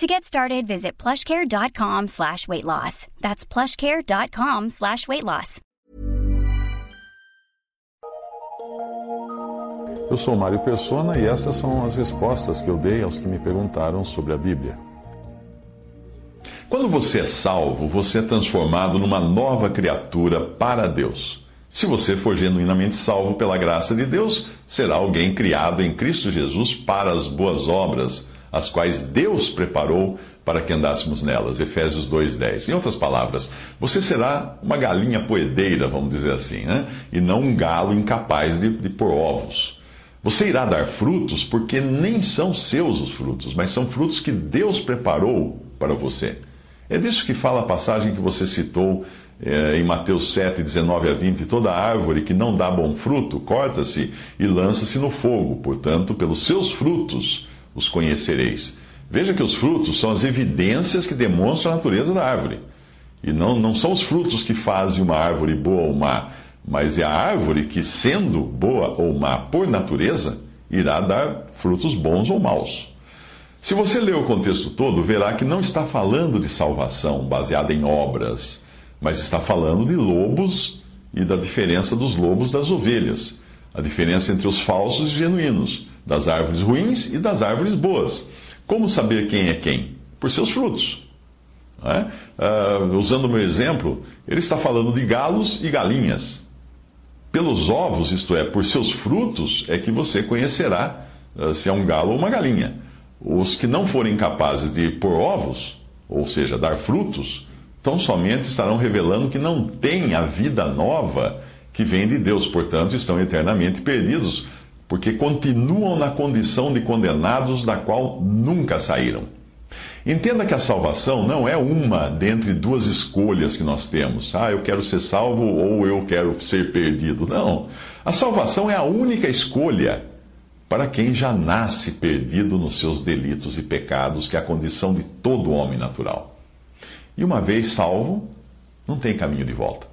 To get started, visit plushcare.com slash weight loss. That's plushcare.com slash weight loss. Eu sou Mário Persona e essas são as respostas que eu dei aos que me perguntaram sobre a Bíblia. Quando você é salvo, você é transformado numa nova criatura para Deus. Se você for genuinamente salvo pela graça de Deus, será alguém criado em Cristo Jesus para as boas obras, as quais Deus preparou para que andássemos nelas. Efésios 2,10. Em outras palavras, você será uma galinha poedeira, vamos dizer assim, né? e não um galo incapaz de, de pôr ovos. Você irá dar frutos porque nem são seus os frutos, mas são frutos que Deus preparou para você. É disso que fala a passagem que você citou é, em Mateus 7, 19 a 20, toda árvore que não dá bom fruto, corta-se e lança-se no fogo. Portanto, pelos seus frutos os conhecereis. Veja que os frutos são as evidências que demonstram a natureza da árvore. E não, não são os frutos que fazem uma árvore boa ou má, mas é a árvore que, sendo boa ou má por natureza, irá dar frutos bons ou maus. Se você ler o contexto todo, verá que não está falando de salvação baseada em obras mas está falando de lobos e da diferença dos lobos das ovelhas, a diferença entre os falsos e genuínos, das árvores ruins e das árvores boas. Como saber quem é quem? Por seus frutos. É? Uh, usando o meu exemplo, ele está falando de galos e galinhas. Pelos ovos, isto é, por seus frutos, é que você conhecerá uh, se é um galo ou uma galinha. Os que não forem capazes de pôr ovos, ou seja, dar frutos, tão somente estarão revelando que não têm a vida nova que vem de Deus, portanto, estão eternamente perdidos, porque continuam na condição de condenados da qual nunca saíram. Entenda que a salvação não é uma dentre duas escolhas que nós temos. Ah, eu quero ser salvo ou eu quero ser perdido. Não. A salvação é a única escolha para quem já nasce perdido nos seus delitos e pecados, que é a condição de todo homem natural. E uma vez salvo, não tem caminho de volta.